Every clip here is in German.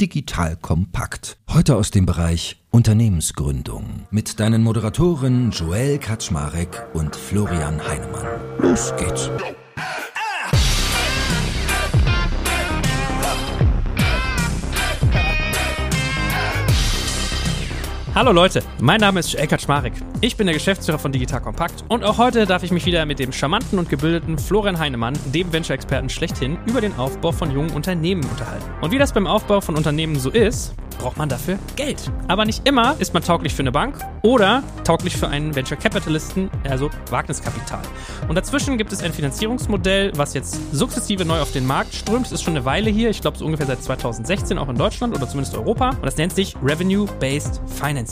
Digital Kompakt. Heute aus dem Bereich Unternehmensgründung mit deinen Moderatoren Joel Kaczmarek und Florian Heinemann. Los geht's. Hallo Leute, mein Name ist Elkert Schmarek. Ich bin der Geschäftsführer von Digital Compact und auch heute darf ich mich wieder mit dem charmanten und gebildeten Florian Heinemann, dem Venture-Experten schlechthin, über den Aufbau von jungen Unternehmen unterhalten. Und wie das beim Aufbau von Unternehmen so ist, braucht man dafür Geld. Aber nicht immer ist man tauglich für eine Bank oder tauglich für einen Venture Capitalisten, also Wagniskapital. Und dazwischen gibt es ein Finanzierungsmodell, was jetzt sukzessive neu auf den Markt strömt. Es ist schon eine Weile hier, ich glaube so ungefähr seit 2016 auch in Deutschland oder zumindest Europa. Und das nennt sich Revenue-Based Financing.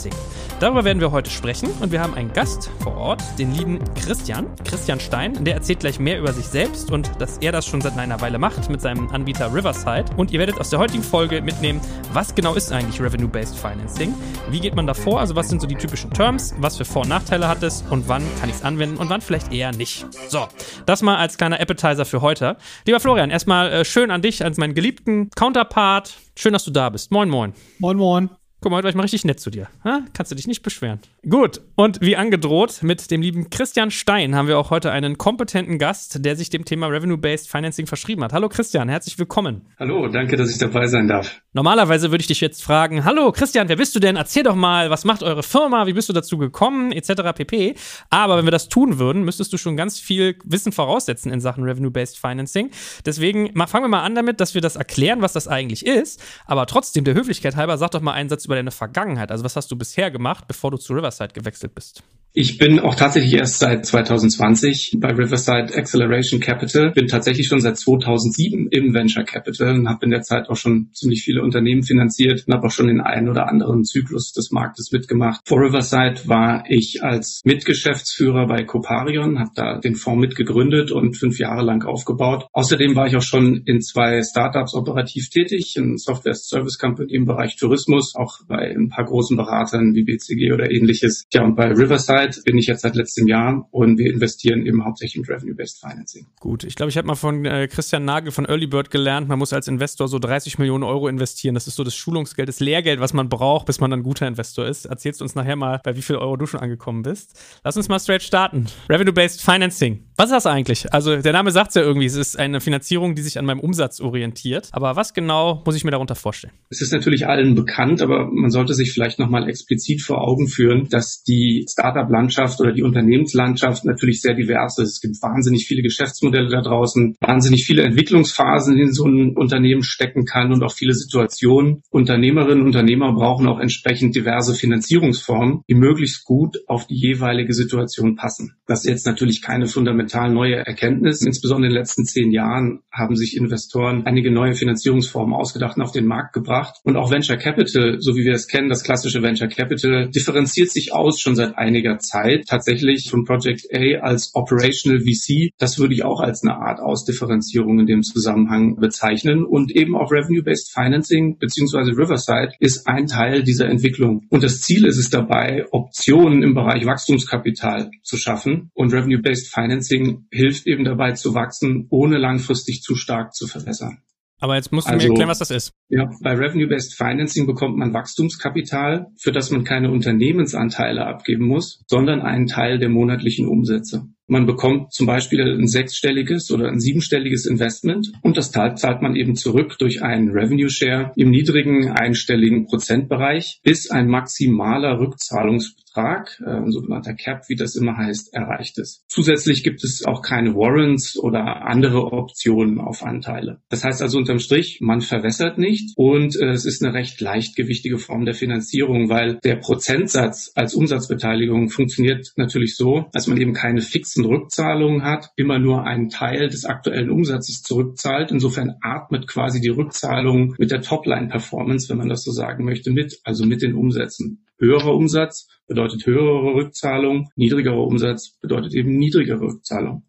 Darüber werden wir heute sprechen und wir haben einen Gast vor Ort, den lieben Christian, Christian Stein. Der erzählt gleich mehr über sich selbst und dass er das schon seit einer Weile macht mit seinem Anbieter Riverside. Und ihr werdet aus der heutigen Folge mitnehmen, was genau ist eigentlich Revenue-Based Financing? Wie geht man da vor? Also was sind so die typischen Terms? Was für Vor- und Nachteile hat es? Und wann kann ich es anwenden und wann vielleicht eher nicht? So, das mal als kleiner Appetizer für heute. Lieber Florian, erstmal äh, schön an dich als meinen geliebten Counterpart. Schön, dass du da bist. Moin, moin. Moin, moin. Guck mal, heute war ich mal richtig nett zu dir. Ha? Kannst du dich nicht beschweren. Gut, und wie angedroht, mit dem lieben Christian Stein haben wir auch heute einen kompetenten Gast, der sich dem Thema Revenue-Based Financing verschrieben hat. Hallo Christian, herzlich willkommen. Hallo, danke, dass ich dabei sein darf. Normalerweise würde ich dich jetzt fragen, hallo Christian, wer bist du denn? Erzähl doch mal, was macht eure Firma, wie bist du dazu gekommen, etc. pp. Aber wenn wir das tun würden, müsstest du schon ganz viel Wissen voraussetzen in Sachen Revenue-Based Financing. Deswegen fangen wir mal an damit, dass wir das erklären, was das eigentlich ist. Aber trotzdem, der Höflichkeit halber, sag doch mal einen Satz über deine Vergangenheit. Also was hast du bisher gemacht, bevor du zu Riverside gewechselt bist? Ich bin auch tatsächlich erst seit 2020 bei Riverside Acceleration Capital, bin tatsächlich schon seit 2007 im Venture Capital und habe in der Zeit auch schon ziemlich viele Unternehmen finanziert und habe auch schon den einen oder anderen Zyklus des Marktes mitgemacht. Vor Riverside war ich als Mitgeschäftsführer bei Coparion, habe da den Fonds mitgegründet und fünf Jahre lang aufgebaut. Außerdem war ich auch schon in zwei Startups operativ tätig, in Software Service Company im Bereich Tourismus, auch bei ein paar großen Beratern wie BCG oder ähnliches. Ja, und bei Riverside Zeit bin ich jetzt seit letztem Jahr und wir investieren eben hauptsächlich in Revenue-Based Financing. Gut, ich glaube, ich habe mal von äh, Christian Nagel von Early Bird gelernt, man muss als Investor so 30 Millionen Euro investieren. Das ist so das Schulungsgeld, das Lehrgeld, was man braucht, bis man dann guter Investor ist. Erzählst uns nachher mal, bei wie viel Euro du schon angekommen bist. Lass uns mal straight starten. Revenue-Based Financing. Was ist das eigentlich? Also der Name sagt es ja irgendwie, es ist eine Finanzierung, die sich an meinem Umsatz orientiert. Aber was genau muss ich mir darunter vorstellen? Es ist natürlich allen bekannt, aber man sollte sich vielleicht nochmal explizit vor Augen führen, dass die Startup Landschaft oder die Unternehmenslandschaft natürlich sehr divers ist. Es gibt wahnsinnig viele Geschäftsmodelle da draußen, wahnsinnig viele Entwicklungsphasen, in so ein Unternehmen stecken kann und auch viele Situationen. Unternehmerinnen und Unternehmer brauchen auch entsprechend diverse Finanzierungsformen, die möglichst gut auf die jeweilige Situation passen. Das ist jetzt natürlich keine fundamental neue Erkenntnis. Insbesondere in den letzten zehn Jahren haben sich Investoren einige neue Finanzierungsformen ausgedacht und auf den Markt gebracht. Und auch Venture Capital, so wie wir es kennen, das klassische Venture Capital, differenziert sich aus schon seit einiger Zeit tatsächlich von Project A als Operational VC. Das würde ich auch als eine Art Ausdifferenzierung in dem Zusammenhang bezeichnen. Und eben auch Revenue-Based Financing beziehungsweise Riverside ist ein Teil dieser Entwicklung. Und das Ziel ist es dabei, Optionen im Bereich Wachstumskapital zu schaffen. Und Revenue-Based Financing hilft eben dabei zu wachsen, ohne langfristig zu stark zu verwässern. Aber jetzt musst du also, mir erklären, was das ist. Ja, bei Revenue-Based Financing bekommt man Wachstumskapital, für das man keine Unternehmensanteile abgeben muss, sondern einen Teil der monatlichen Umsätze. Man bekommt zum Beispiel ein sechsstelliges oder ein siebenstelliges Investment und das zahlt man eben zurück durch einen Revenue Share im niedrigen einstelligen Prozentbereich, bis ein maximaler Rückzahlungsbetrag, äh, ein sogenannter Cap, wie das immer heißt, erreicht ist. Zusätzlich gibt es auch keine Warrants oder andere Optionen auf Anteile. Das heißt also unterm Strich, man verwässert nicht und äh, es ist eine recht leichtgewichtige Form der Finanzierung, weil der Prozentsatz als Umsatzbeteiligung funktioniert natürlich so, dass man eben keine fixen Rückzahlungen hat, immer nur einen Teil des aktuellen Umsatzes zurückzahlt. Insofern atmet quasi die Rückzahlung mit der Topline-Performance, wenn man das so sagen möchte, mit, also mit den Umsätzen. Höherer Umsatz bedeutet höhere Rückzahlung, niedrigerer Umsatz bedeutet eben niedrigere Rückzahlung.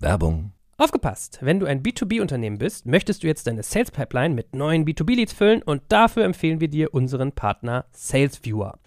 Werbung Aufgepasst! Wenn du ein B2B-Unternehmen bist, möchtest du jetzt deine Sales Pipeline mit neuen B2B-Leads füllen und dafür empfehlen wir dir unseren Partner SalesViewer.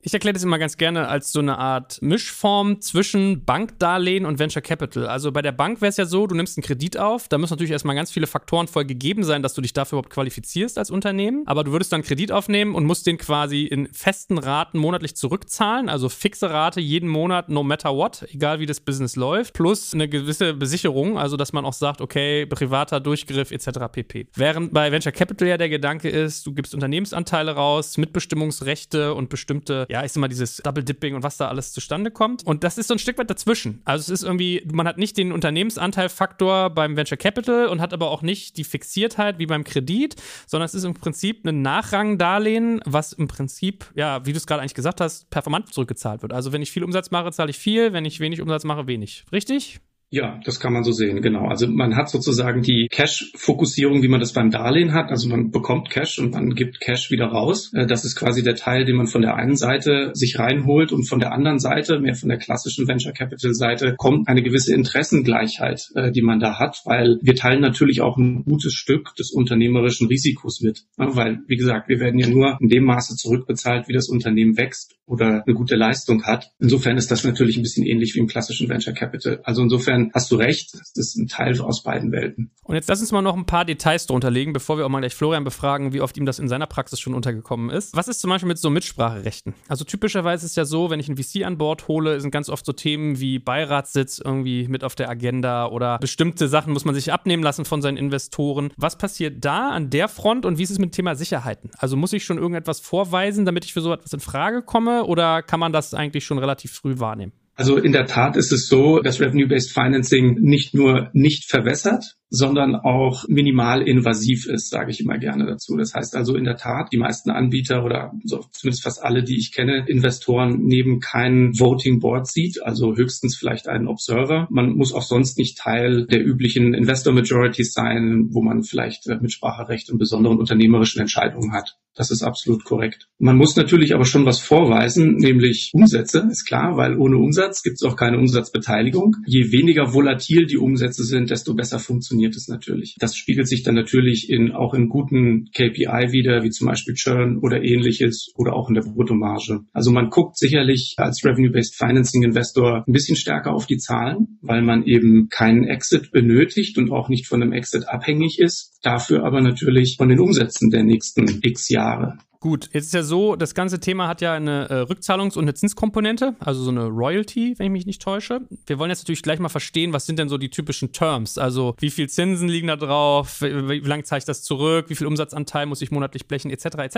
Ich erkläre das immer ganz gerne als so eine Art Mischform zwischen Bankdarlehen und Venture Capital. Also bei der Bank wäre es ja so, du nimmst einen Kredit auf, da müssen natürlich erstmal ganz viele Faktoren voll gegeben sein, dass du dich dafür überhaupt qualifizierst als Unternehmen. Aber du würdest dann Kredit aufnehmen und musst den quasi in festen Raten monatlich zurückzahlen, also fixe Rate jeden Monat, no matter what, egal wie das Business läuft, plus eine gewisse Besicherung, also dass man auch sagt, okay, privater Durchgriff etc. pp. Während bei Venture Capital ja der Gedanke ist, du gibst Unternehmensanteile raus, Mitbestimmungsrechte und bestimmte ja, ich sag mal, dieses Double Dipping und was da alles zustande kommt. Und das ist so ein Stück weit dazwischen. Also es ist irgendwie, man hat nicht den Unternehmensanteilfaktor beim Venture Capital und hat aber auch nicht die Fixiertheit wie beim Kredit, sondern es ist im Prinzip ein Nachrangdarlehen, was im Prinzip, ja, wie du es gerade eigentlich gesagt hast, performant zurückgezahlt wird. Also wenn ich viel Umsatz mache, zahle ich viel, wenn ich wenig Umsatz mache, wenig. Richtig? Ja, das kann man so sehen, genau. Also man hat sozusagen die Cash-Fokussierung, wie man das beim Darlehen hat. Also man bekommt Cash und man gibt Cash wieder raus. Äh, das ist quasi der Teil, den man von der einen Seite sich reinholt und von der anderen Seite, mehr von der klassischen Venture Capital Seite, kommt eine gewisse Interessengleichheit, äh, die man da hat, weil wir teilen natürlich auch ein gutes Stück des unternehmerischen Risikos mit. Weil, wie gesagt, wir werden ja nur in dem Maße zurückbezahlt, wie das Unternehmen wächst oder eine gute Leistung hat. Insofern ist das natürlich ein bisschen ähnlich wie im klassischen Venture Capital. Also insofern insofern hast du recht, das ist ein Teil aus beiden Welten. Und jetzt lass uns mal noch ein paar Details drunter legen, bevor wir auch mal gleich Florian befragen, wie oft ihm das in seiner Praxis schon untergekommen ist. Was ist zum Beispiel mit so Mitspracherechten? Also typischerweise ist ja so, wenn ich ein VC an Bord hole, sind ganz oft so Themen wie Beiratssitz irgendwie mit auf der Agenda oder bestimmte Sachen muss man sich abnehmen lassen von seinen Investoren. Was passiert da an der Front und wie ist es mit dem Thema Sicherheiten? Also muss ich schon irgendetwas vorweisen, damit ich für so etwas in Frage komme oder kann man das eigentlich schon relativ früh wahrnehmen? Also in der Tat ist es so, dass Revenue-Based Financing nicht nur nicht verwässert, sondern auch minimal invasiv ist, sage ich immer gerne dazu. Das heißt also in der Tat, die meisten Anbieter oder so, zumindest fast alle, die ich kenne, Investoren nehmen kein Voting Board Seat, also höchstens vielleicht einen Observer. Man muss auch sonst nicht Teil der üblichen Investor Majorities sein, wo man vielleicht äh, Mitspracherecht und besonderen unternehmerischen Entscheidungen hat. Das ist absolut korrekt. Man muss natürlich aber schon was vorweisen, nämlich Umsätze, ist klar, weil ohne Umsatz gibt es auch keine Umsatzbeteiligung. Je weniger volatil die Umsätze sind, desto besser funktioniert funktioniert es natürlich. Das spiegelt sich dann natürlich in, auch in guten KPI wieder, wie zum Beispiel Churn oder ähnliches oder auch in der Bruttomarge. Also man guckt sicherlich als Revenue-Based Financing Investor ein bisschen stärker auf die Zahlen, weil man eben keinen Exit benötigt und auch nicht von einem Exit abhängig ist, dafür aber natürlich von den Umsätzen der nächsten x Jahre. Gut, jetzt ist ja so, das ganze Thema hat ja eine äh, Rückzahlungs- und eine Zinskomponente, also so eine Royalty, wenn ich mich nicht täusche. Wir wollen jetzt natürlich gleich mal verstehen, was sind denn so die typischen Terms? Also wie viel Zinsen liegen da drauf, wie, wie lange zahle ich das zurück, wie viel Umsatzanteil muss ich monatlich blechen, etc. etc.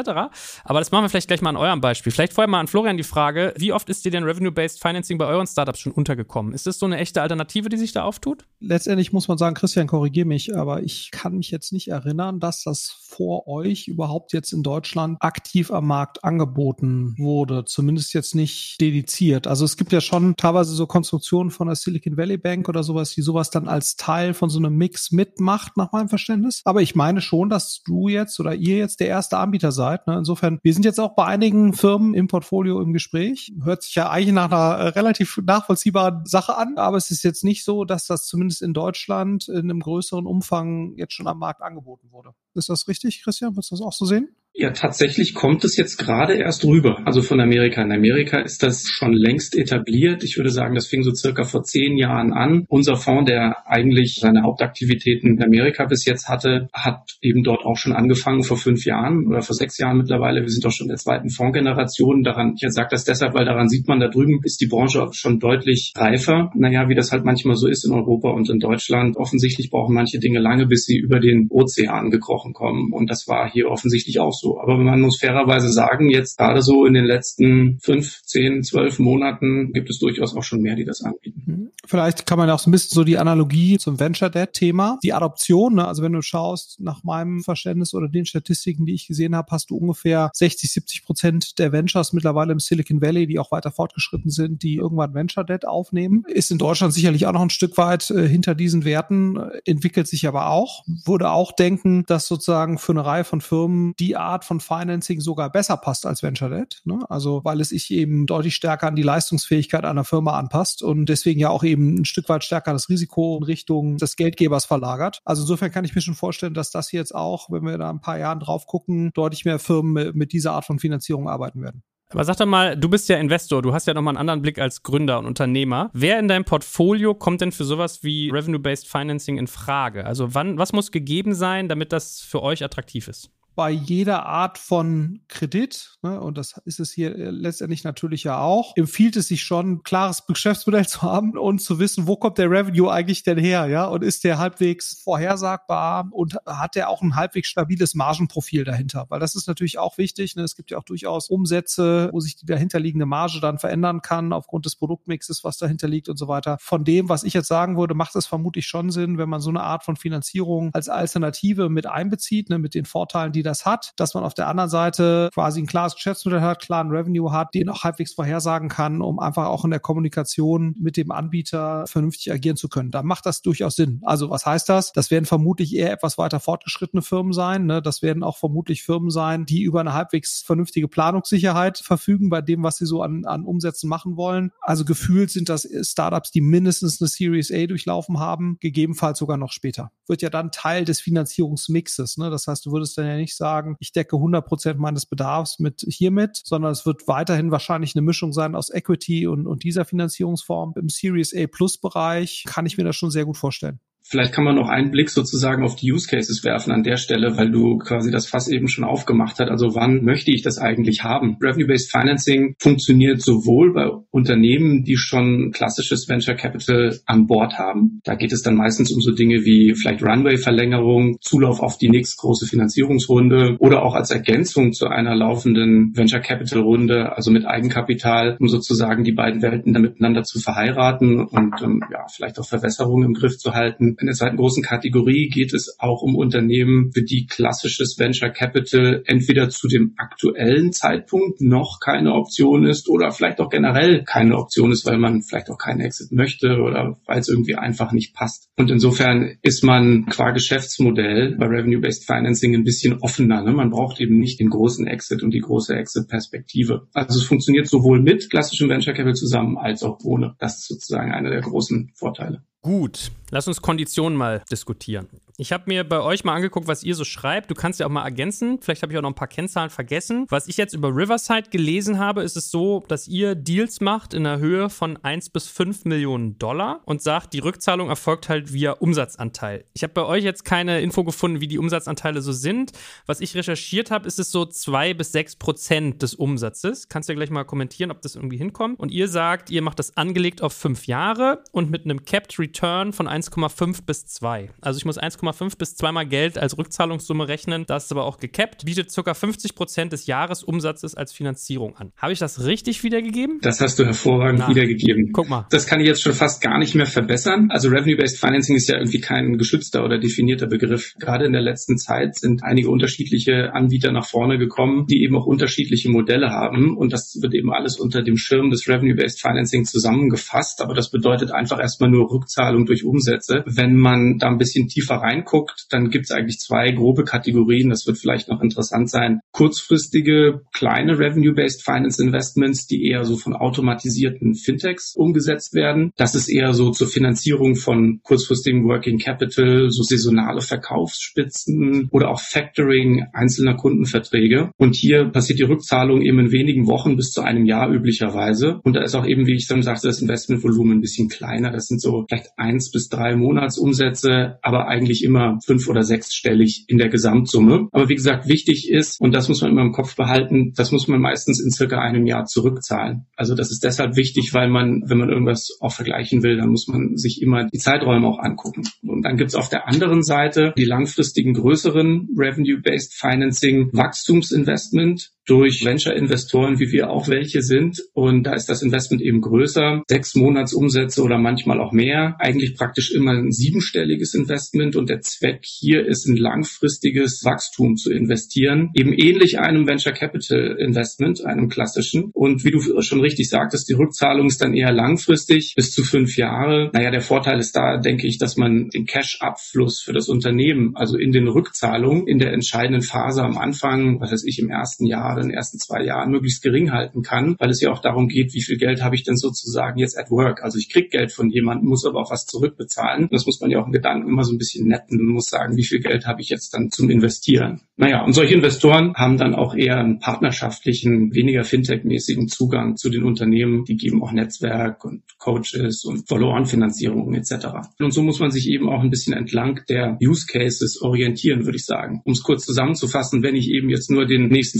Aber das machen wir vielleicht gleich mal an eurem Beispiel. Vielleicht vorher mal an Florian die Frage, wie oft ist dir denn Revenue-Based Financing bei euren Startups schon untergekommen? Ist das so eine echte Alternative, die sich da auftut? Letztendlich muss man sagen, Christian, korrigier mich, aber ich kann mich jetzt nicht erinnern, dass das vor euch überhaupt jetzt in Deutschland aktiv am Markt angeboten wurde. Zumindest jetzt nicht dediziert. Also es gibt ja schon teilweise so Konstruktionen von der Silicon Valley Bank oder sowas, die sowas dann als Teil von so einem Mix mitmacht, nach meinem Verständnis. Aber ich meine schon, dass du jetzt oder ihr jetzt der erste Anbieter seid. Ne? Insofern, wir sind jetzt auch bei einigen Firmen im Portfolio im Gespräch. Hört sich ja eigentlich nach einer äh, relativ nachvollziehbaren Sache an, aber es ist jetzt nicht so, dass das zumindest in Deutschland in einem größeren Umfang jetzt schon am Markt angeboten wurde. Ist das richtig, Christian? Würdest du das auch so sehen? Ja, tatsächlich kommt es jetzt gerade erst rüber, also von Amerika. In Amerika ist das schon längst etabliert. Ich würde sagen, das fing so circa vor zehn Jahren an. Unser Fonds, der eigentlich seine Hauptaktivitäten in Amerika bis jetzt hatte, hat eben dort auch schon angefangen vor fünf Jahren oder vor sechs Jahren mittlerweile. Wir sind doch schon in der zweiten Fondsgeneration. Daran, ich sage das deshalb, weil daran sieht man, da drüben ist die Branche schon deutlich reifer. Naja, wie das halt manchmal so ist in Europa und in Deutschland. Offensichtlich brauchen manche Dinge lange, bis sie über den Ozean gekrochen kommen. Und das war hier offensichtlich auch so. Aber man muss fairerweise sagen, jetzt gerade so in den letzten fünf, zehn, zwölf Monaten gibt es durchaus auch schon mehr, die das anbieten. Mhm. Vielleicht kann man auch so ein bisschen so die Analogie zum Venture Debt Thema, die Adoption. Ne? Also wenn du schaust, nach meinem Verständnis oder den Statistiken, die ich gesehen habe, hast du ungefähr 60, 70 Prozent der Ventures mittlerweile im Silicon Valley, die auch weiter fortgeschritten sind, die irgendwann Venture Debt aufnehmen. Ist in Deutschland sicherlich auch noch ein Stück weit äh, hinter diesen Werten, äh, entwickelt sich aber auch. Würde auch denken, dass sozusagen für eine Reihe von Firmen die Art Art von Financing sogar besser passt als Venture Debt. Ne? Also weil es sich eben deutlich stärker an die Leistungsfähigkeit einer Firma anpasst und deswegen ja auch eben ein Stück weit stärker das Risiko in Richtung des Geldgebers verlagert. Also insofern kann ich mir schon vorstellen, dass das jetzt auch, wenn wir da ein paar Jahren drauf gucken, deutlich mehr Firmen mit dieser Art von Finanzierung arbeiten werden. Aber sag doch mal, du bist ja Investor, du hast ja nochmal einen anderen Blick als Gründer und Unternehmer. Wer in deinem Portfolio kommt denn für sowas wie Revenue-Based Financing in Frage? Also wann, was muss gegeben sein, damit das für euch attraktiv ist? Bei jeder Art von Kredit, ne, und das ist es hier äh, letztendlich natürlich ja auch, empfiehlt es sich schon, ein klares Geschäftsmodell zu haben und zu wissen, wo kommt der Revenue eigentlich denn her, ja, und ist der halbwegs vorhersagbar und hat der auch ein halbwegs stabiles Margenprofil dahinter, weil das ist natürlich auch wichtig, ne, es gibt ja auch durchaus Umsätze, wo sich die dahinterliegende Marge dann verändern kann aufgrund des Produktmixes, was dahinter liegt und so weiter. Von dem, was ich jetzt sagen würde, macht es vermutlich schon Sinn, wenn man so eine Art von Finanzierung als Alternative mit einbezieht, ne, mit den Vorteilen, die die das hat, dass man auf der anderen Seite quasi ein klares Geschäftsmodell hat, klaren Revenue hat, den auch halbwegs vorhersagen kann, um einfach auch in der Kommunikation mit dem Anbieter vernünftig agieren zu können. Da macht das durchaus Sinn. Also was heißt das? Das werden vermutlich eher etwas weiter fortgeschrittene Firmen sein. Ne? Das werden auch vermutlich Firmen sein, die über eine halbwegs vernünftige Planungssicherheit verfügen bei dem, was sie so an, an Umsätzen machen wollen. Also gefühlt sind das Startups, die mindestens eine Series A durchlaufen haben, gegebenenfalls sogar noch später. Wird ja dann Teil des Finanzierungsmixes. Ne? Das heißt, du würdest dann ja nicht nicht sagen, ich decke 100 Prozent meines Bedarfs mit hiermit, sondern es wird weiterhin wahrscheinlich eine Mischung sein aus Equity und, und dieser Finanzierungsform. Im Series A Plus Bereich kann ich mir das schon sehr gut vorstellen. Vielleicht kann man noch einen Blick sozusagen auf die Use Cases werfen an der Stelle, weil du quasi das Fass eben schon aufgemacht hast. Also wann möchte ich das eigentlich haben? Revenue-Based Financing funktioniert sowohl bei Unternehmen, die schon klassisches Venture Capital an Bord haben. Da geht es dann meistens um so Dinge wie vielleicht Runway-Verlängerung, Zulauf auf die nächste große Finanzierungsrunde oder auch als Ergänzung zu einer laufenden Venture Capital Runde, also mit Eigenkapital, um sozusagen die beiden Welten dann miteinander zu verheiraten und ähm, ja, vielleicht auch Verwässerungen im Griff zu halten in der zweiten großen Kategorie geht es auch um Unternehmen, für die klassisches Venture Capital entweder zu dem aktuellen Zeitpunkt noch keine Option ist oder vielleicht auch generell keine Option ist, weil man vielleicht auch keinen Exit möchte oder weil es irgendwie einfach nicht passt. Und insofern ist man qua Geschäftsmodell bei Revenue-Based Financing ein bisschen offener. Ne? Man braucht eben nicht den großen Exit und die große Exit-Perspektive. Also es funktioniert sowohl mit klassischem Venture Capital zusammen als auch ohne. Das ist sozusagen einer der großen Vorteile. Gut, lass uns Konditionen mal diskutieren. Ich habe mir bei euch mal angeguckt, was ihr so schreibt. Du kannst ja auch mal ergänzen. Vielleicht habe ich auch noch ein paar Kennzahlen vergessen. Was ich jetzt über Riverside gelesen habe, ist es so, dass ihr Deals macht in der Höhe von 1 bis 5 Millionen Dollar und sagt, die Rückzahlung erfolgt halt via Umsatzanteil. Ich habe bei euch jetzt keine Info gefunden, wie die Umsatzanteile so sind. Was ich recherchiert habe, ist es so 2 bis 6 Prozent des Umsatzes. Kannst ja gleich mal kommentieren, ob das irgendwie hinkommt. Und ihr sagt, ihr macht das angelegt auf 5 Jahre und mit einem Capped Return von 1,5 bis 2. Also ich muss 1,5 bis 2 mal Geld als Rückzahlungssumme rechnen. Das ist aber auch gekappt. Bietet ca. 50 Prozent des Jahresumsatzes als Finanzierung an. Habe ich das richtig wiedergegeben? Das hast du hervorragend Na, wiedergegeben. Guck mal. Das kann ich jetzt schon fast gar nicht mehr verbessern. Also Revenue-Based Financing ist ja irgendwie kein geschützter oder definierter Begriff. Gerade in der letzten Zeit sind einige unterschiedliche Anbieter nach vorne gekommen, die eben auch unterschiedliche Modelle haben. Und das wird eben alles unter dem Schirm des Revenue-Based Financing zusammengefasst. Aber das bedeutet einfach erstmal nur Rückzahlung durch Umsätze. Wenn man da ein bisschen tiefer rein reinguckt, dann gibt es eigentlich zwei grobe Kategorien. Das wird vielleicht noch interessant sein. Kurzfristige, kleine Revenue-Based Finance Investments, die eher so von automatisierten Fintechs umgesetzt werden. Das ist eher so zur Finanzierung von kurzfristigem Working Capital, so saisonale Verkaufsspitzen oder auch Factoring einzelner Kundenverträge. Und hier passiert die Rückzahlung eben in wenigen Wochen bis zu einem Jahr üblicherweise. Und da ist auch eben, wie ich dann sagte, das Investmentvolumen ein bisschen kleiner. Das sind so vielleicht eins bis drei Monatsumsätze, aber eigentlich immer fünf oder sechsstellig in der Gesamtsumme. Aber wie gesagt, wichtig ist, und das muss man immer im Kopf behalten, das muss man meistens in circa einem Jahr zurückzahlen. Also das ist deshalb wichtig, weil man, wenn man irgendwas auch vergleichen will, dann muss man sich immer die Zeiträume auch angucken. Und dann gibt es auf der anderen Seite die langfristigen größeren Revenue-Based Financing Wachstumsinvestment durch Venture-Investoren, wie wir auch welche sind. Und da ist das Investment eben größer, sechs Monatsumsätze oder manchmal auch mehr. Eigentlich praktisch immer ein siebenstelliges Investment. Und der Zweck hier ist, ein langfristiges Wachstum zu investieren. Eben ähnlich einem Venture Capital Investment, einem klassischen. Und wie du schon richtig sagtest, die Rückzahlung ist dann eher langfristig, bis zu fünf Jahre. Naja, der Vorteil ist da, denke ich, dass man den Cash-Abfluss für das Unternehmen, also in den Rückzahlungen, in der entscheidenden Phase am Anfang, was weiß ich, im ersten Jahr, in den ersten zwei Jahren möglichst gering halten kann, weil es ja auch darum geht, wie viel Geld habe ich denn sozusagen jetzt at work. Also ich krieg Geld von jemandem, muss aber auch was zurückbezahlen. Das muss man ja auch im Gedanken immer so ein bisschen netten. Muss sagen, wie viel Geld habe ich jetzt dann zum Investieren. Naja, und solche Investoren haben dann auch eher einen partnerschaftlichen, weniger Fintech-mäßigen Zugang zu den Unternehmen. Die geben auch Netzwerk und Coaches und Follow-on-Finanzierungen etc. Und so muss man sich eben auch ein bisschen entlang der Use Cases orientieren, würde ich sagen. Um es kurz zusammenzufassen, wenn ich eben jetzt nur den nächsten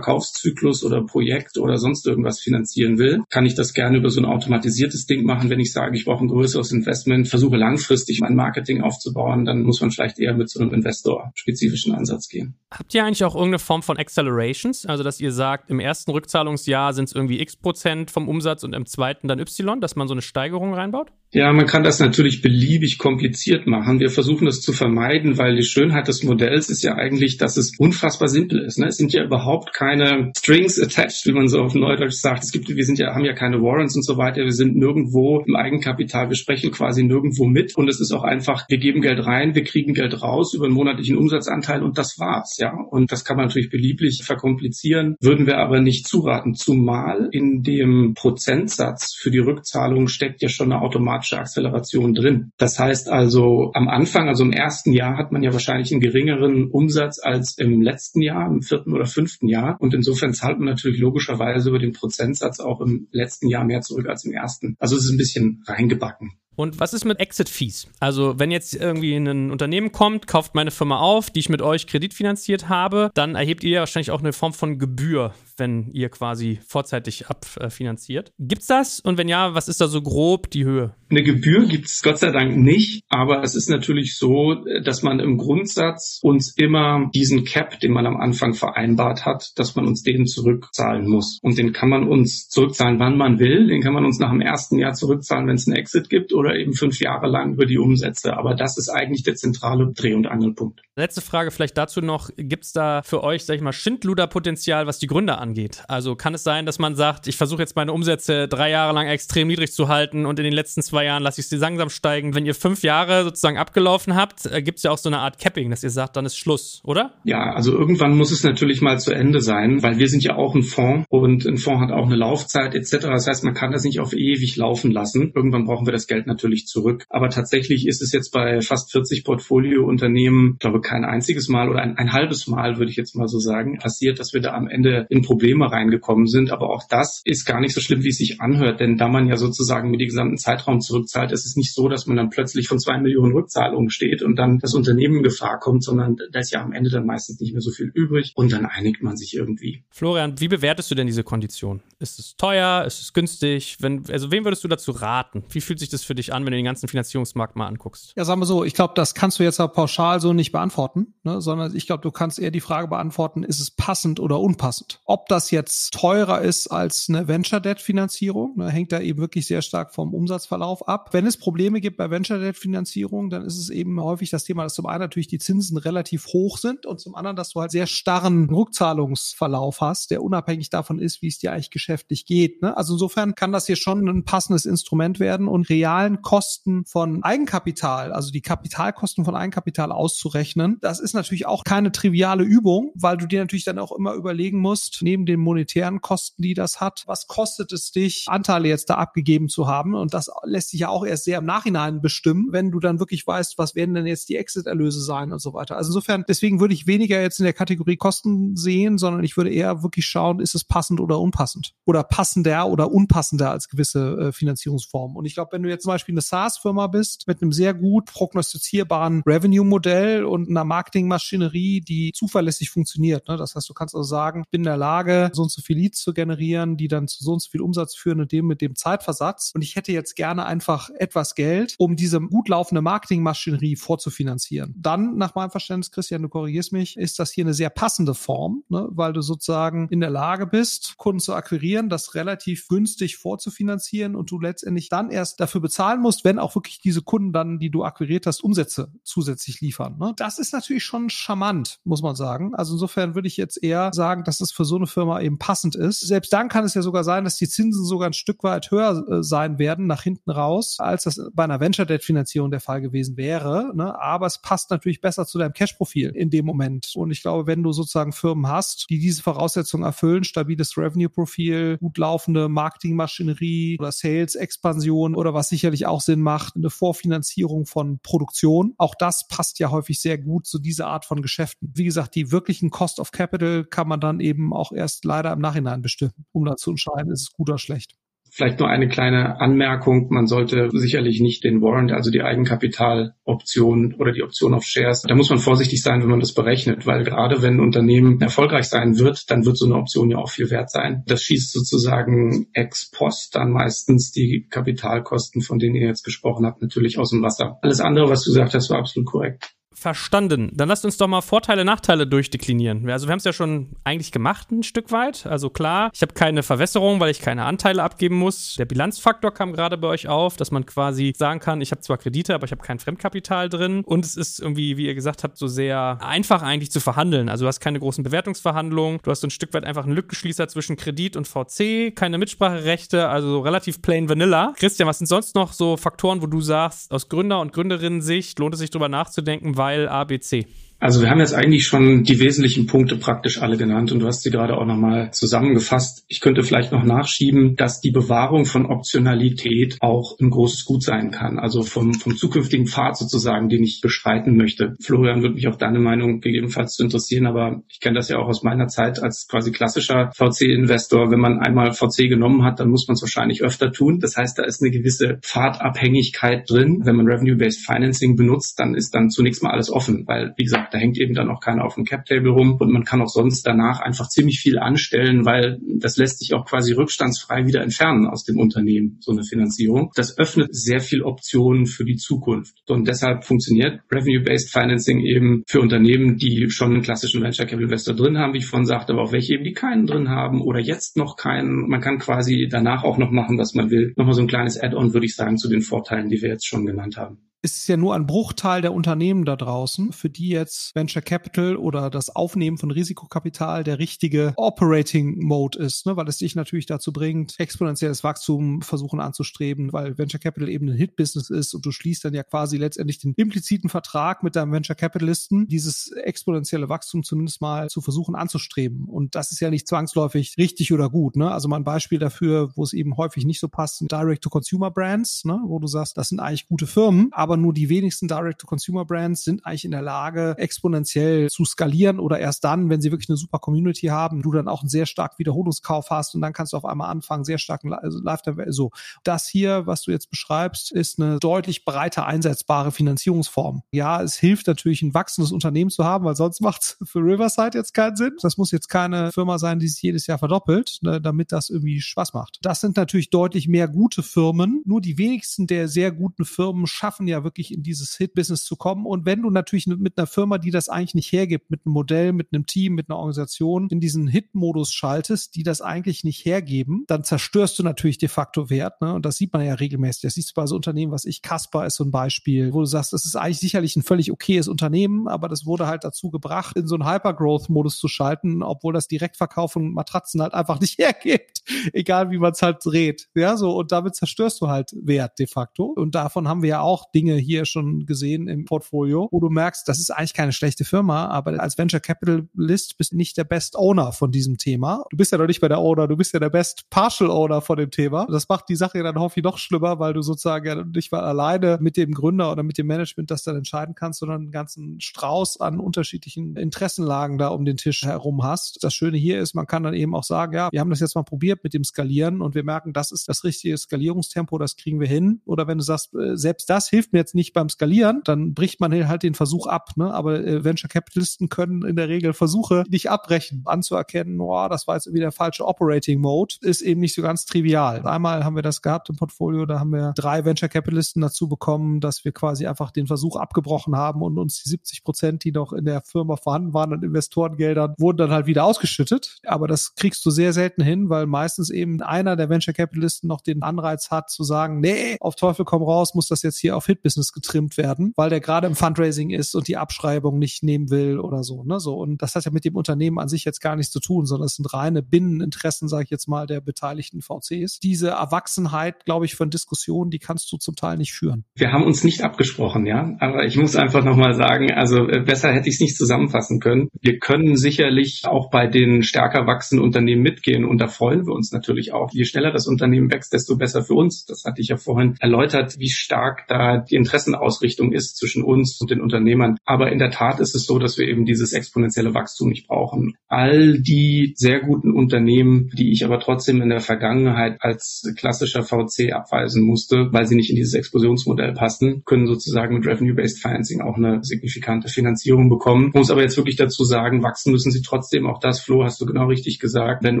Verkaufszyklus oder Projekt oder sonst irgendwas finanzieren will, kann ich das gerne über so ein automatisiertes Ding machen. Wenn ich sage, ich brauche ein größeres Investment, versuche langfristig mein Marketing aufzubauen, dann muss man vielleicht eher mit so einem Investor-spezifischen Ansatz gehen. Habt ihr eigentlich auch irgendeine Form von Accelerations? Also, dass ihr sagt, im ersten Rückzahlungsjahr sind es irgendwie x Prozent vom Umsatz und im zweiten dann y, dass man so eine Steigerung reinbaut? Ja, man kann das natürlich beliebig kompliziert machen. Wir versuchen das zu vermeiden, weil die Schönheit des Modells ist ja eigentlich, dass es unfassbar simpel ist. Ne? Es sind ja überhaupt keine Strings attached, wie man so auf Neudeutsch sagt. Es gibt, wir sind ja, haben ja keine Warrants und so weiter. Wir sind nirgendwo im Eigenkapital. Wir sprechen quasi nirgendwo mit. Und es ist auch einfach, wir geben Geld rein, wir kriegen Geld raus über einen monatlichen Umsatzanteil und das war's, ja. Und das kann man natürlich beliebig verkomplizieren, würden wir aber nicht zuraten. Zumal in dem Prozentsatz für die Rückzahlung steckt ja schon eine automatische Acceleration drin. Das heißt also, am Anfang, also im ersten Jahr hat man ja wahrscheinlich einen geringeren Umsatz als im letzten Jahr, im vierten oder fünften Jahr. Und insofern zahlt man natürlich logischerweise über den Prozentsatz auch im letzten Jahr mehr zurück als im ersten. Also es ist ein bisschen reingebacken. Und was ist mit Exit-Fees? Also, wenn jetzt irgendwie ein Unternehmen kommt, kauft meine Firma auf, die ich mit euch kreditfinanziert habe, dann erhebt ihr ja wahrscheinlich auch eine Form von Gebühr, wenn ihr quasi vorzeitig abfinanziert. Gibt's das? Und wenn ja, was ist da so grob die Höhe? Eine Gebühr gibt's Gott sei Dank nicht, aber es ist natürlich so, dass man im Grundsatz uns immer diesen Cap, den man am Anfang vereinbart hat, dass man uns den zurückzahlen muss. Und den kann man uns zurückzahlen, wann man will. Den kann man uns nach dem ersten Jahr zurückzahlen, wenn es einen Exit gibt oder eben fünf Jahre lang über die Umsätze. Aber das ist eigentlich der zentrale Dreh- und Angelpunkt. Letzte Frage vielleicht dazu noch. Gibt's da für euch, sag ich mal, Schindluder-Potenzial, was die Gründer angeht? Also kann es sein, dass man sagt, ich versuche jetzt meine Umsätze drei Jahre lang extrem niedrig zu halten und in den letzten zwei Jahren lasse ich sie langsam steigen. Wenn ihr fünf Jahre sozusagen abgelaufen habt, äh, gibt es ja auch so eine Art Capping, dass ihr sagt, dann ist Schluss, oder? Ja, also irgendwann muss es natürlich mal zu Ende sein, weil wir sind ja auch ein Fonds und ein Fonds hat auch eine Laufzeit etc. Das heißt, man kann das nicht auf ewig laufen lassen. Irgendwann brauchen wir das Geld natürlich zurück. Aber tatsächlich ist es jetzt bei fast 40 Portfoliounternehmen, ich glaube, kein einziges Mal oder ein, ein halbes Mal, würde ich jetzt mal so sagen, passiert, dass wir da am Ende in Probleme reingekommen sind. Aber auch das ist gar nicht so schlimm, wie es sich anhört, denn da man ja sozusagen mit dem gesamten Zeitraum zurückzahlt, ist es nicht so, dass man dann plötzlich von zwei Millionen Rückzahlungen steht und dann das Unternehmen in Gefahr kommt, sondern da ist ja am Ende dann meistens nicht mehr so viel übrig und dann einigt man sich irgendwie. Florian, wie bewertest du denn diese Kondition? Ist es teuer? Ist es günstig? Wenn, also wem würdest du dazu raten? Wie fühlt sich das für dich an, wenn du den ganzen Finanzierungsmarkt mal anguckst? Ja, sagen wir so, ich glaube, das kannst du jetzt pauschal so nicht beantworten, ne? sondern ich glaube, du kannst eher die Frage beantworten, ist es passend oder unpassend? Ob das jetzt teurer ist als eine Venture-Debt-Finanzierung, ne, hängt da eben wirklich sehr stark vom Umsatzverlauf ab. Wenn es Probleme gibt bei Venture-Debt-Finanzierung, dann ist es eben häufig das Thema, dass zum einen natürlich die Zinsen relativ hoch sind und zum anderen, dass du halt sehr starren Rückzahlungsverlauf hast, der unabhängig davon ist, wie es dir eigentlich geschäftlich geht. Ne? Also insofern kann das hier schon ein passendes Instrument werden und real realen Kosten von Eigenkapital, also die Kapitalkosten von Eigenkapital auszurechnen, das ist natürlich auch keine triviale Übung, weil du dir natürlich dann auch immer überlegen musst, neben den monetären Kosten, die das hat, was kostet es dich, Anteile jetzt da abgegeben zu haben? Und das lässt sich ja auch erst sehr im Nachhinein bestimmen, wenn du dann wirklich weißt, was werden denn jetzt die Exit-Erlöse sein und so weiter. Also insofern, deswegen würde ich weniger jetzt in der Kategorie Kosten sehen, sondern ich würde eher wirklich schauen, ist es passend oder unpassend? Oder passender oder unpassender als gewisse äh, Finanzierungsformen. Und ich glaube, wenn du jetzt zum Beispiel eine SaaS-Firma bist mit einem sehr gut prognostizierbaren Revenue-Modell und einer Marketingmaschinerie, die zuverlässig funktioniert, ne? das heißt, du kannst also sagen, ich bin in der Lage, so und so viel Leads zu generieren, die dann zu so und so viel Umsatz führen und dem mit dem Zeitversatz. Und ich hätte jetzt gerne einfach etwas Geld, um diese gut laufende Marketingmaschinerie vorzufinanzieren. Dann, nach meinem Verständnis, Christian, du korrigierst mich, ist das hier eine sehr passende Form, ne? weil du sozusagen in der Lage bist, Kunden zu akquirieren, das relativ günstig vorzufinanzieren und du letztendlich dann erst dafür bezahlen musst, wenn auch wirklich diese Kunden dann, die du akquiriert hast, Umsätze zusätzlich liefern. Ne? Das ist natürlich schon charmant, muss man sagen. Also insofern würde ich jetzt eher sagen, dass es für so eine Firma eben passend ist. Selbst dann kann es ja sogar sein, dass die Zinsen sogar ein Stück weit höher äh, sein werden nach hinten raus, als das bei einer Venture Debt Finanzierung der Fall gewesen wäre. Ne? Aber es passt natürlich besser zu deinem Cash-Profil in dem Moment. Und ich glaube, wenn du sozusagen Firmen hast, die diese Voraussetzungen erfüllen, stabiles Revenue-Profil, gut laufende Marketingmaschinerie oder Sales-Expansion oder was sicherlich auch Sinn macht, eine Vorfinanzierung von Produktion. Auch das passt ja häufig sehr gut zu dieser Art von Geschäften. Wie gesagt, die wirklichen Cost of Capital kann man dann eben auch erst leider im Nachhinein bestimmen, um da zu entscheiden, ist es gut oder schlecht. Vielleicht nur eine kleine Anmerkung. Man sollte sicherlich nicht den Warrant, also die Eigenkapitaloption oder die Option auf Shares, da muss man vorsichtig sein, wenn man das berechnet, weil gerade wenn ein Unternehmen erfolgreich sein wird, dann wird so eine Option ja auch viel wert sein. Das schießt sozusagen ex post dann meistens die Kapitalkosten, von denen ihr jetzt gesprochen habt, natürlich aus dem Wasser. Alles andere, was du gesagt hast, war absolut korrekt. Verstanden. Dann lasst uns doch mal Vorteile, Nachteile durchdeklinieren. Also wir haben es ja schon eigentlich gemacht ein Stück weit. Also klar, ich habe keine Verwässerung, weil ich keine Anteile abgeben muss. Der Bilanzfaktor kam gerade bei euch auf, dass man quasi sagen kann, ich habe zwar Kredite, aber ich habe kein Fremdkapital drin. Und es ist irgendwie, wie ihr gesagt habt, so sehr einfach eigentlich zu verhandeln. Also du hast keine großen Bewertungsverhandlungen. Du hast so ein Stück weit einfach einen Lückenschließer zwischen Kredit und VC, keine Mitspracherechte, also relativ plain vanilla. Christian, was sind sonst noch so Faktoren, wo du sagst, aus Gründer- und Gründerinnen-Sicht lohnt es sich drüber nachzudenken, weil weil ABC. Also wir haben jetzt eigentlich schon die wesentlichen Punkte praktisch alle genannt und du hast sie gerade auch nochmal zusammengefasst. Ich könnte vielleicht noch nachschieben, dass die Bewahrung von Optionalität auch ein großes Gut sein kann. Also vom, vom zukünftigen Pfad sozusagen, den ich beschreiten möchte. Florian würde mich auch deine Meinung gegebenenfalls zu interessieren, aber ich kenne das ja auch aus meiner Zeit als quasi klassischer VC-Investor. Wenn man einmal VC genommen hat, dann muss man es wahrscheinlich öfter tun. Das heißt, da ist eine gewisse Pfadabhängigkeit drin. Wenn man Revenue-Based Financing benutzt, dann ist dann zunächst mal alles offen, weil wie gesagt, da hängt eben dann auch keiner auf dem Cap-Table rum und man kann auch sonst danach einfach ziemlich viel anstellen, weil das lässt sich auch quasi rückstandsfrei wieder entfernen aus dem Unternehmen, so eine Finanzierung. Das öffnet sehr viel Optionen für die Zukunft. Und deshalb funktioniert Revenue-Based Financing eben für Unternehmen, die schon einen klassischen Venture Capital Investor drin haben, wie ich vorhin sagte, aber auch welche eben, die keinen drin haben oder jetzt noch keinen. Man kann quasi danach auch noch machen, was man will. Nochmal so ein kleines Add-on, würde ich sagen, zu den Vorteilen, die wir jetzt schon genannt haben ist es ja nur ein Bruchteil der Unternehmen da draußen, für die jetzt Venture Capital oder das Aufnehmen von Risikokapital der richtige Operating Mode ist, ne? weil es dich natürlich dazu bringt, exponentielles Wachstum versuchen anzustreben, weil Venture Capital eben ein Hit-Business ist und du schließt dann ja quasi letztendlich den impliziten Vertrag mit deinem Venture Capitalisten, dieses exponentielle Wachstum zumindest mal zu versuchen anzustreben. Und das ist ja nicht zwangsläufig richtig oder gut. Ne? Also mal ein Beispiel dafür, wo es eben häufig nicht so passt, Direct-to-Consumer-Brands, ne? wo du sagst, das sind eigentlich gute Firmen, aber aber nur die wenigsten Direct-to-Consumer-Brands sind eigentlich in der Lage, exponentiell zu skalieren oder erst dann, wenn sie wirklich eine super Community haben, du dann auch einen sehr starken Wiederholungskauf hast und dann kannst du auf einmal anfangen, sehr starken also Lifetime, so. Das hier, was du jetzt beschreibst, ist eine deutlich breiter einsetzbare Finanzierungsform. Ja, es hilft natürlich, ein wachsendes Unternehmen zu haben, weil sonst macht es für Riverside jetzt keinen Sinn. Das muss jetzt keine Firma sein, die sich jedes Jahr verdoppelt, ne, damit das irgendwie Spaß macht. Das sind natürlich deutlich mehr gute Firmen. Nur die wenigsten der sehr guten Firmen schaffen ja ja wirklich in dieses Hit-Business zu kommen. Und wenn du natürlich mit einer Firma, die das eigentlich nicht hergibt, mit einem Modell, mit einem Team, mit einer Organisation in diesen Hit-Modus schaltest, die das eigentlich nicht hergeben, dann zerstörst du natürlich de facto Wert. Ne? Und das sieht man ja regelmäßig. Das siehst du bei so Unternehmen, was ich, Casper ist so ein Beispiel, wo du sagst, das ist eigentlich sicherlich ein völlig okayes Unternehmen, aber das wurde halt dazu gebracht, in so einen Hypergrowth-Modus zu schalten, obwohl das Direktverkauf von Matratzen halt einfach nicht hergibt. Egal wie man es halt dreht. Ja, so, und damit zerstörst du halt Wert de facto. Und davon haben wir ja auch Dinge hier schon gesehen im Portfolio, wo du merkst, das ist eigentlich keine schlechte Firma, aber als Venture Capitalist bist nicht der Best Owner von diesem Thema. Du bist ja noch nicht bei der Owner, du bist ja der Best Partial Owner von dem Thema. Das macht die Sache dann hoffentlich noch schlimmer, weil du sozusagen ja nicht mal alleine mit dem Gründer oder mit dem Management das dann entscheiden kannst, sondern einen ganzen Strauß an unterschiedlichen Interessenlagen da um den Tisch herum hast. Das Schöne hier ist, man kann dann eben auch sagen, ja, wir haben das jetzt mal probiert mit dem Skalieren und wir merken, das ist das richtige Skalierungstempo, das kriegen wir hin. Oder wenn du sagst, äh, selbst das hilft mir jetzt nicht beim Skalieren, dann bricht man halt den Versuch ab. Ne? Aber äh, Venture Capitalisten können in der Regel Versuche nicht abbrechen, anzuerkennen, oh, das war jetzt irgendwie der falsche Operating Mode, ist eben nicht so ganz trivial. Einmal haben wir das gehabt im Portfolio, da haben wir drei Venture Capitalisten dazu bekommen, dass wir quasi einfach den Versuch abgebrochen haben und uns die 70 Prozent, die noch in der Firma vorhanden waren an Investorengeldern, wurden dann halt wieder ausgeschüttet. Aber das kriegst du sehr selten hin, weil meistens eben einer der Venture Capitalisten noch den Anreiz hat zu sagen, nee, auf Teufel komm raus, muss das jetzt hier auf Hit-Business getrimmt werden, weil der gerade im Fundraising ist und die Abschreibung nicht nehmen will oder so. Ne? so Und das hat ja mit dem Unternehmen an sich jetzt gar nichts zu tun, sondern es sind reine Binneninteressen, sage ich jetzt mal, der beteiligten VCs. Diese Erwachsenheit, glaube ich, von Diskussionen, die kannst du zum Teil nicht führen. Wir haben uns nicht abgesprochen, ja. Aber ich muss einfach nochmal sagen, also äh, besser hätte ich es nicht zusammenfassen können. Wir können sicherlich auch bei den stärker wachsenden Unternehmen mitgehen und da freuen wir uns natürlich auch. Je schneller das Unternehmen wächst, desto besser für uns. Das hatte ich ja vorhin erläutert, wie stark da die Interessenausrichtung ist zwischen uns und den Unternehmern. Aber in der Tat ist es so, dass wir eben dieses exponentielle Wachstum nicht brauchen. All die sehr guten Unternehmen, die ich aber trotzdem in der Vergangenheit als klassischer VC abweisen musste, weil sie nicht in dieses Explosionsmodell passen, können sozusagen mit Revenue-Based Financing auch eine signifikante Finanzierung bekommen. Muss aber jetzt wirklich dazu sagen, wachsen müssen sie trotzdem. Auch das, Flo, hast du genau richtig gesagt. Wenn ein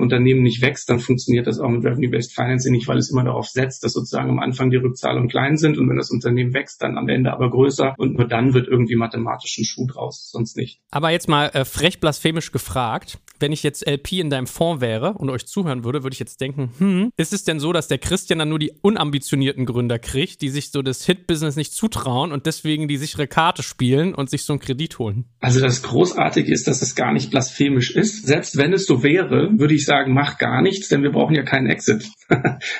Unternehmen nicht wächst, dann funktioniert das auch mit Revenue-Based Financing nicht, weil es immer darauf setzt, dass sozusagen am Anfang die Rückzahlungen klein sind und wenn das Unternehmen wächst, dann am Ende aber größer und nur dann wird irgendwie mathematisch ein Schuh draus, sonst nicht. Aber jetzt mal äh, frech blasphemisch gefragt, wenn ich jetzt LP in deinem Fonds wäre und euch zuhören würde, würde ich jetzt denken, hm, ist es denn so, dass der Christian dann nur die unambitionierten Gründer kriegt, die sich so das Hit-Business nicht zutrauen und deswegen die sichere Karte spielen und sich so einen Kredit holen? Also das Großartige ist, dass es gar nicht blasphemisch ist. Selbst wenn es so wäre, würde ich sagen, mach gar nichts, denn wir brauchen ja keinen Exit.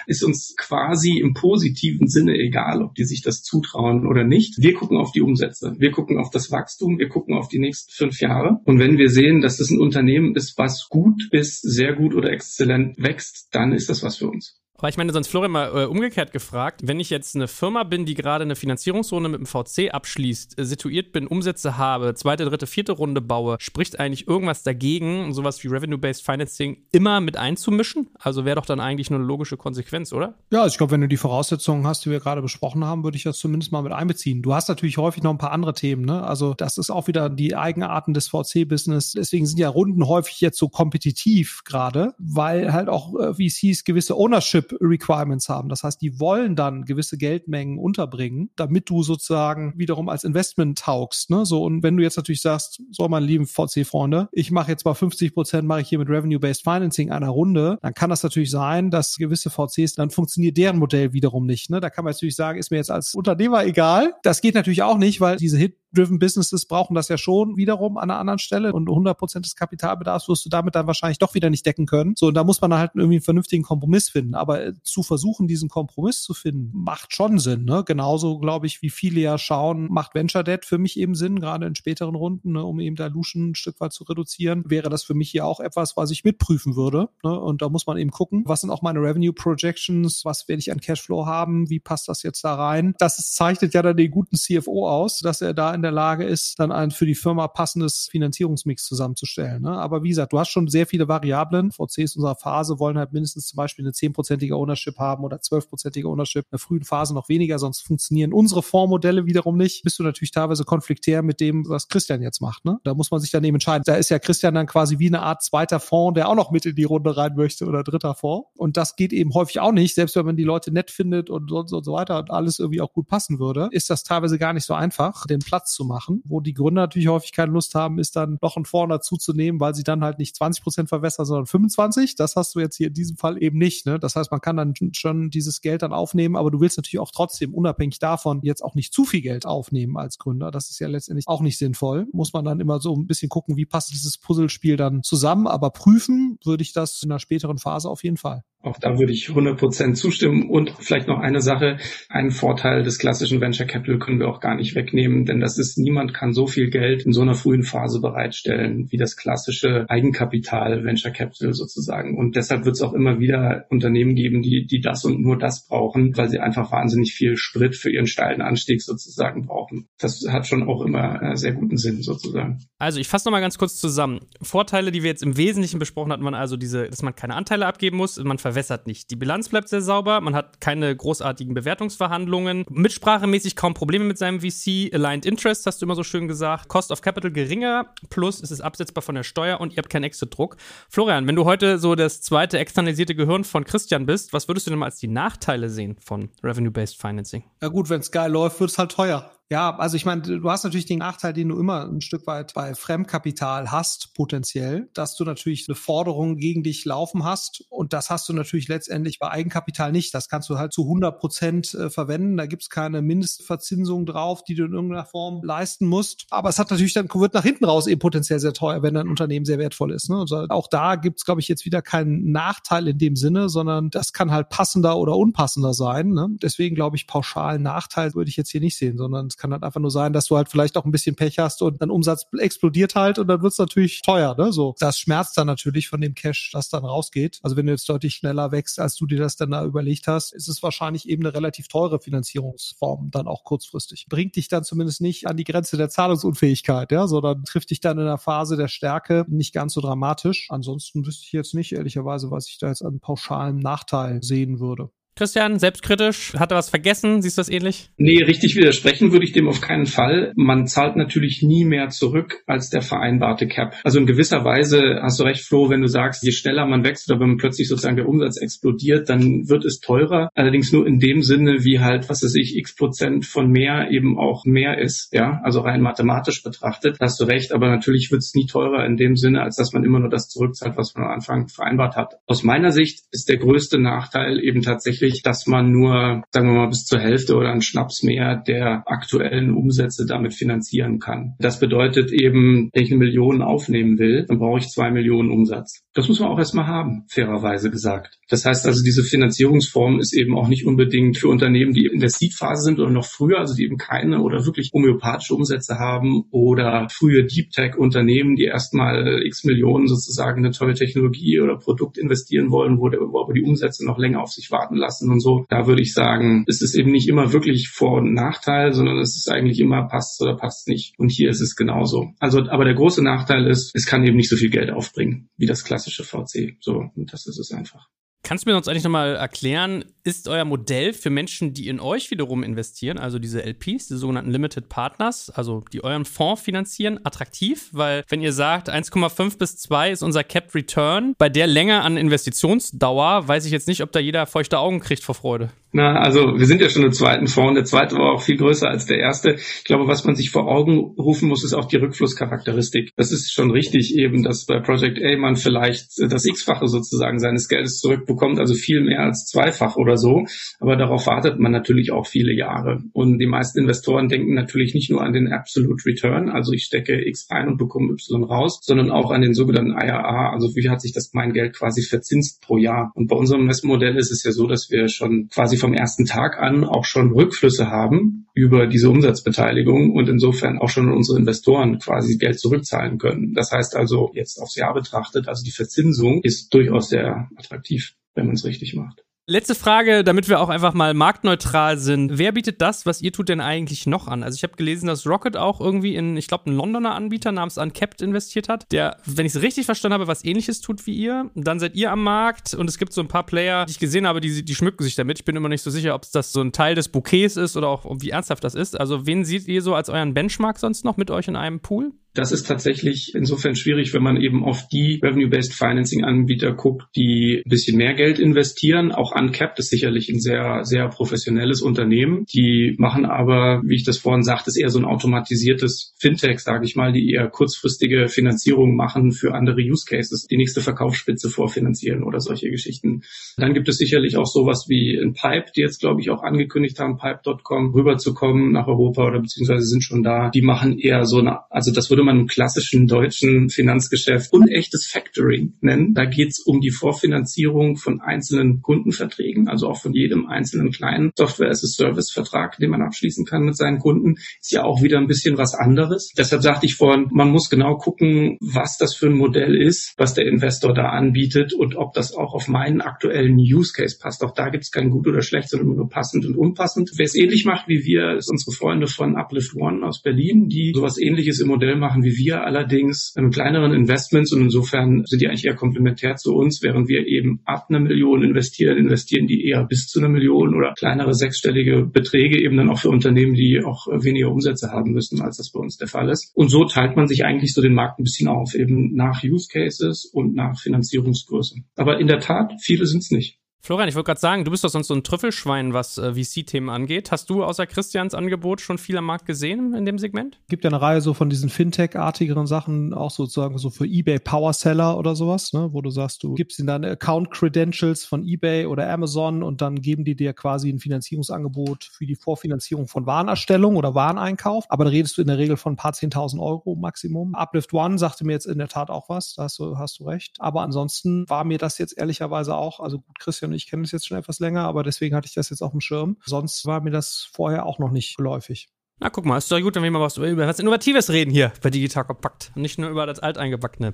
ist uns quasi im positiven Sinne egal, ob die sich das zutrauen oder nicht. Wir gucken auf die Umsätze. Wir gucken auf das Wachstum. Wir gucken auf die nächsten fünf Jahre. Und wenn wir sehen, dass das ein Unternehmen ist, was gut bis sehr gut oder exzellent wächst, dann ist das was für uns. Aber ich meine, sonst Florian mal äh, umgekehrt gefragt, wenn ich jetzt eine Firma bin, die gerade eine Finanzierungsrunde mit dem VC abschließt, äh, situiert bin, Umsätze habe, zweite, dritte, vierte Runde baue, spricht eigentlich irgendwas dagegen, sowas wie Revenue-Based Financing immer mit einzumischen? Also wäre doch dann eigentlich nur eine logische Konsequenz, oder? Ja, also ich glaube, wenn du die Voraussetzungen hast, die wir gerade besprochen haben, würde ich das zumindest mal mit einbeziehen. Du hast natürlich häufig noch ein paar andere Themen, ne? Also das ist auch wieder die Eigenarten des VC-Business. Deswegen sind ja Runden häufig jetzt so kompetitiv gerade, weil halt auch äh, VCs gewisse Ownership Requirements haben. Das heißt, die wollen dann gewisse Geldmengen unterbringen, damit du sozusagen wiederum als Investment taugst. Ne? So, und wenn du jetzt natürlich sagst, so meine lieben VC-Freunde, ich mache jetzt mal 50 Prozent, mache ich hier mit Revenue-Based Financing einer Runde, dann kann das natürlich sein, dass gewisse VCs, dann funktioniert deren Modell wiederum nicht. Ne? Da kann man natürlich sagen, ist mir jetzt als Unternehmer egal. Das geht natürlich auch nicht, weil diese Hit driven Businesses brauchen das ja schon wiederum an einer anderen Stelle und 100 Prozent des Kapitalbedarfs wirst du damit dann wahrscheinlich doch wieder nicht decken können. So, und da muss man halt irgendwie einen vernünftigen Kompromiss finden. Aber äh, zu versuchen, diesen Kompromiss zu finden, macht schon Sinn. Ne? Genauso, glaube ich, wie viele ja schauen, macht Venture Debt für mich eben Sinn, gerade in späteren Runden, ne, um eben Dilution ein Stück weit zu reduzieren, wäre das für mich hier auch etwas, was ich mitprüfen würde. Ne? Und da muss man eben gucken, was sind auch meine Revenue Projections, was werde ich an Cashflow haben, wie passt das jetzt da rein? Das zeichnet ja dann den guten CFO aus, dass er da in der Lage ist, dann ein für die Firma passendes Finanzierungsmix zusammenzustellen. Ne? Aber wie gesagt, du hast schon sehr viele Variablen. VCs unserer Phase wollen halt mindestens zum Beispiel eine zehnprozentige Ownership haben oder zwölfprozentige Ownership. In der frühen Phase noch weniger, sonst funktionieren unsere Fondsmodelle wiederum nicht. Bist du natürlich teilweise konfliktär mit dem, was Christian jetzt macht. Ne? Da muss man sich dann eben entscheiden. Da ist ja Christian dann quasi wie eine Art zweiter Fonds, der auch noch mit in die Runde rein möchte oder dritter Fonds. Und das geht eben häufig auch nicht, selbst wenn man die Leute nett findet und so, und so weiter und alles irgendwie auch gut passen würde, ist das teilweise gar nicht so einfach, den Platz zu machen. Wo die Gründer natürlich häufig keine Lust haben, ist dann noch einen Fonds dazu zu nehmen, weil sie dann halt nicht 20 Prozent verwässern, sondern 25. Das hast du jetzt hier in diesem Fall eben nicht. Ne? Das heißt, man kann dann schon dieses Geld dann aufnehmen, aber du willst natürlich auch trotzdem unabhängig davon jetzt auch nicht zu viel Geld aufnehmen als Gründer. Das ist ja letztendlich auch nicht sinnvoll. Muss man dann immer so ein bisschen gucken, wie passt dieses Puzzlespiel dann zusammen. Aber prüfen würde ich das in einer späteren Phase auf jeden Fall. Auch da würde ich 100 Prozent zustimmen. Und vielleicht noch eine Sache. Einen Vorteil des klassischen Venture Capital können wir auch gar nicht wegnehmen, denn das ist, niemand kann so viel Geld in so einer frühen Phase bereitstellen, wie das klassische Eigenkapital Venture Capital sozusagen. Und deshalb wird es auch immer wieder Unternehmen geben, die, die das und nur das brauchen, weil sie einfach wahnsinnig viel Sprit für ihren steilen Anstieg sozusagen brauchen. Das hat schon auch immer äh, sehr guten Sinn sozusagen. Also ich fasse nochmal ganz kurz zusammen. Vorteile, die wir jetzt im Wesentlichen besprochen hatten, waren also diese, dass man keine Anteile abgeben muss, man verwässert nicht. Die Bilanz bleibt sehr sauber, man hat keine großartigen Bewertungsverhandlungen, mitsprachemäßig kaum Probleme mit seinem VC, Aligned Interest, hast du immer so schön gesagt, Cost of Capital geringer, plus es ist absetzbar von der Steuer und ihr habt keinen Exit-Druck. Florian, wenn du heute so das zweite externalisierte Gehirn von Christian bist, was würdest du denn mal als die Nachteile sehen von Revenue-Based Financing? Ja gut, wenn es geil läuft, wird es halt teuer. Ja, also ich meine, du hast natürlich den Nachteil, den du immer ein Stück weit bei Fremdkapital hast, potenziell, dass du natürlich eine Forderung gegen dich laufen hast und das hast du natürlich letztendlich bei Eigenkapital nicht. Das kannst du halt zu 100 Prozent äh, verwenden. Da gibt's keine Mindestverzinsung drauf, die du in irgendeiner Form leisten musst. Aber es hat natürlich dann, wird nach hinten raus eben potenziell sehr teuer, wenn dein Unternehmen sehr wertvoll ist. Ne? Also auch da gibt's, glaube ich, jetzt wieder keinen Nachteil in dem Sinne, sondern das kann halt passender oder unpassender sein. Ne? Deswegen glaube ich, pauschalen Nachteil würde ich jetzt hier nicht sehen, sondern es kann halt einfach nur sein, dass du halt vielleicht auch ein bisschen Pech hast und dein Umsatz explodiert halt und dann wird's natürlich teuer. Ne? So, das schmerzt dann natürlich von dem Cash, das dann rausgeht. Also wenn du jetzt deutlich schneller wächst, als du dir das dann da überlegt hast, ist es wahrscheinlich eben eine relativ teure Finanzierungsform dann auch kurzfristig. Bringt dich dann zumindest nicht an die Grenze der Zahlungsunfähigkeit, ja, sondern trifft dich dann in der Phase der Stärke nicht ganz so dramatisch. Ansonsten wüsste ich jetzt nicht ehrlicherweise, was ich da jetzt an pauschalen Nachteil sehen würde. Christian, selbstkritisch, hat er was vergessen? Siehst du das ähnlich? Nee, richtig widersprechen würde ich dem auf keinen Fall. Man zahlt natürlich nie mehr zurück als der vereinbarte Cap. Also in gewisser Weise hast du recht, Flo, wenn du sagst, je schneller man wächst oder wenn plötzlich sozusagen der Umsatz explodiert, dann wird es teurer. Allerdings nur in dem Sinne, wie halt, was weiß ich, x Prozent von mehr eben auch mehr ist. Ja, also rein mathematisch betrachtet, hast du recht. Aber natürlich wird es nie teurer in dem Sinne, als dass man immer nur das zurückzahlt, was man am Anfang vereinbart hat. Aus meiner Sicht ist der größte Nachteil eben tatsächlich, möglich, dass man nur, sagen wir mal, bis zur Hälfte oder einen Schnaps mehr der aktuellen Umsätze damit finanzieren kann. Das bedeutet eben, wenn ich eine Million aufnehmen will, dann brauche ich zwei Millionen Umsatz. Das muss man auch erstmal haben, fairerweise gesagt. Das heißt also, diese Finanzierungsform ist eben auch nicht unbedingt für Unternehmen, die in der Seed-Phase sind oder noch früher, also die eben keine oder wirklich homöopathische Umsätze haben oder frühe Deep Tech-Unternehmen, die erstmal x Millionen sozusagen eine tolle Technologie oder Produkt investieren wollen, wo aber die Umsätze noch länger auf sich warten lassen lassen und so. Da würde ich sagen, ist es eben nicht immer wirklich Vor- und Nachteil, sondern es ist eigentlich immer passt oder passt nicht. Und hier ist es genauso. Also, aber der große Nachteil ist, es kann eben nicht so viel Geld aufbringen wie das klassische VC. So, und das ist es einfach. Kannst du mir sonst eigentlich nochmal erklären, ist euer Modell für Menschen, die in euch wiederum investieren, also diese LPs, die sogenannten Limited Partners, also die euren Fonds finanzieren, attraktiv? Weil wenn ihr sagt, 1,5 bis 2 ist unser Capped Return, bei der Länge an Investitionsdauer weiß ich jetzt nicht, ob da jeder feuchte Augen kriegt vor Freude. Na, also wir sind ja schon im zweiten Fonds. Der zweite war auch viel größer als der erste. Ich glaube, was man sich vor Augen rufen muss, ist auch die Rückflusscharakteristik. Das ist schon richtig eben, dass bei Project A man vielleicht das X-fache sozusagen seines Geldes zurückbekommt, also viel mehr als zweifach oder so. Aber darauf wartet man natürlich auch viele Jahre. Und die meisten Investoren denken natürlich nicht nur an den Absolute Return, also ich stecke X ein und bekomme Y raus, sondern auch an den sogenannten IRA, also wie hat sich das mein Geld quasi verzinst pro Jahr. Und bei unserem Messmodell ist es ja so, dass wir schon quasi vom ersten Tag an auch schon Rückflüsse haben über diese Umsatzbeteiligung und insofern auch schon unsere Investoren quasi Geld zurückzahlen können. Das heißt also jetzt aufs Jahr betrachtet, also die Verzinsung ist durchaus sehr attraktiv, wenn man es richtig macht. Letzte Frage, damit wir auch einfach mal marktneutral sind. Wer bietet das, was ihr tut, denn eigentlich noch an? Also ich habe gelesen, dass Rocket auch irgendwie in, ich glaube, einen Londoner Anbieter namens Uncapped investiert hat, der, wenn ich es richtig verstanden habe, was ähnliches tut wie ihr. Dann seid ihr am Markt und es gibt so ein paar Player, die ich gesehen habe, die, die schmücken sich damit. Ich bin immer nicht so sicher, ob das so ein Teil des Bouquets ist oder auch wie ernsthaft das ist. Also wen seht ihr so als euren Benchmark sonst noch mit euch in einem Pool? Das ist tatsächlich insofern schwierig, wenn man eben auf die Revenue-Based Financing-Anbieter guckt, die ein bisschen mehr Geld investieren. Auch Uncapped ist sicherlich ein sehr, sehr professionelles Unternehmen. Die machen aber, wie ich das vorhin sagte, ist eher so ein automatisiertes Fintech, sage ich mal, die eher kurzfristige Finanzierung machen für andere Use Cases, die nächste Verkaufsspitze vorfinanzieren oder solche Geschichten. Dann gibt es sicherlich auch sowas wie ein Pipe, die jetzt, glaube ich, auch angekündigt haben, Pipe.com rüberzukommen nach Europa oder beziehungsweise sind schon da. Die machen eher so eine, also das würde man im klassischen deutschen Finanzgeschäft unechtes Factoring nennen. Da geht es um die Vorfinanzierung von einzelnen Kundenverträgen, also auch von jedem einzelnen kleinen Software-as-a-Service-Vertrag, den man abschließen kann mit seinen Kunden. Ist ja auch wieder ein bisschen was anderes. Deshalb sagte ich vorhin, man muss genau gucken, was das für ein Modell ist, was der Investor da anbietet und ob das auch auf meinen aktuellen Use Case passt. Auch da gibt es kein gut oder schlecht, sondern nur passend und unpassend. Wer es ähnlich macht wie wir, ist unsere Freunde von Uplift One aus Berlin, die sowas ähnliches im Modell machen machen wie wir, allerdings mit kleineren Investments und insofern sind die eigentlich eher komplementär zu uns, während wir eben ab einer Million investieren, investieren die eher bis zu einer Million oder kleinere sechsstellige Beträge eben dann auch für Unternehmen, die auch weniger Umsätze haben müssen, als das bei uns der Fall ist. Und so teilt man sich eigentlich so den Markt ein bisschen auf, eben nach Use Cases und nach Finanzierungsgröße. Aber in der Tat, viele sind es nicht. Florian, ich wollte gerade sagen, du bist doch sonst so ein Trüffelschwein, was äh, VC-Themen angeht. Hast du außer Christians Angebot schon viel am Markt gesehen in dem Segment? Gibt ja eine Reihe so von diesen Fintech-artigeren Sachen, auch sozusagen so für eBay Power Seller oder sowas, ne, wo du sagst, du gibst ihnen deine Account-Credentials von eBay oder Amazon und dann geben die dir quasi ein Finanzierungsangebot für die Vorfinanzierung von Warenerstellung oder Wareneinkauf. Aber da redest du in der Regel von ein paar 10.000 Euro Maximum. Uplift One sagte mir jetzt in der Tat auch was, da hast du, hast du recht. Aber ansonsten war mir das jetzt ehrlicherweise auch, also gut, Christian ich kenne es jetzt schon etwas länger, aber deswegen hatte ich das jetzt auf dem Schirm. Sonst war mir das vorher auch noch nicht geläufig. Na, guck mal, ist doch gut, wenn wir mal was über was Innovatives reden hier bei Digital Kompakt. Und nicht nur über das Alteingebackene.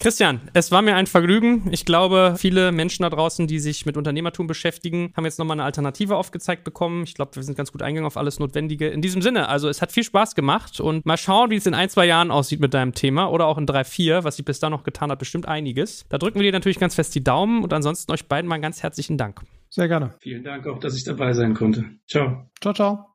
Christian, es war mir ein Vergnügen. Ich glaube, viele Menschen da draußen, die sich mit Unternehmertum beschäftigen, haben jetzt nochmal eine Alternative aufgezeigt bekommen. Ich glaube, wir sind ganz gut eingegangen auf alles Notwendige. In diesem Sinne, also es hat viel Spaß gemacht und mal schauen, wie es in ein, zwei Jahren aussieht mit deinem Thema oder auch in drei, vier, was sich bis da noch getan hat, bestimmt einiges. Da drücken wir dir natürlich ganz fest die Daumen und ansonsten euch beiden mal ganz herzlichen Dank. Sehr gerne. Vielen Dank auch, dass ich dabei sein konnte. Ciao. Ciao, ciao.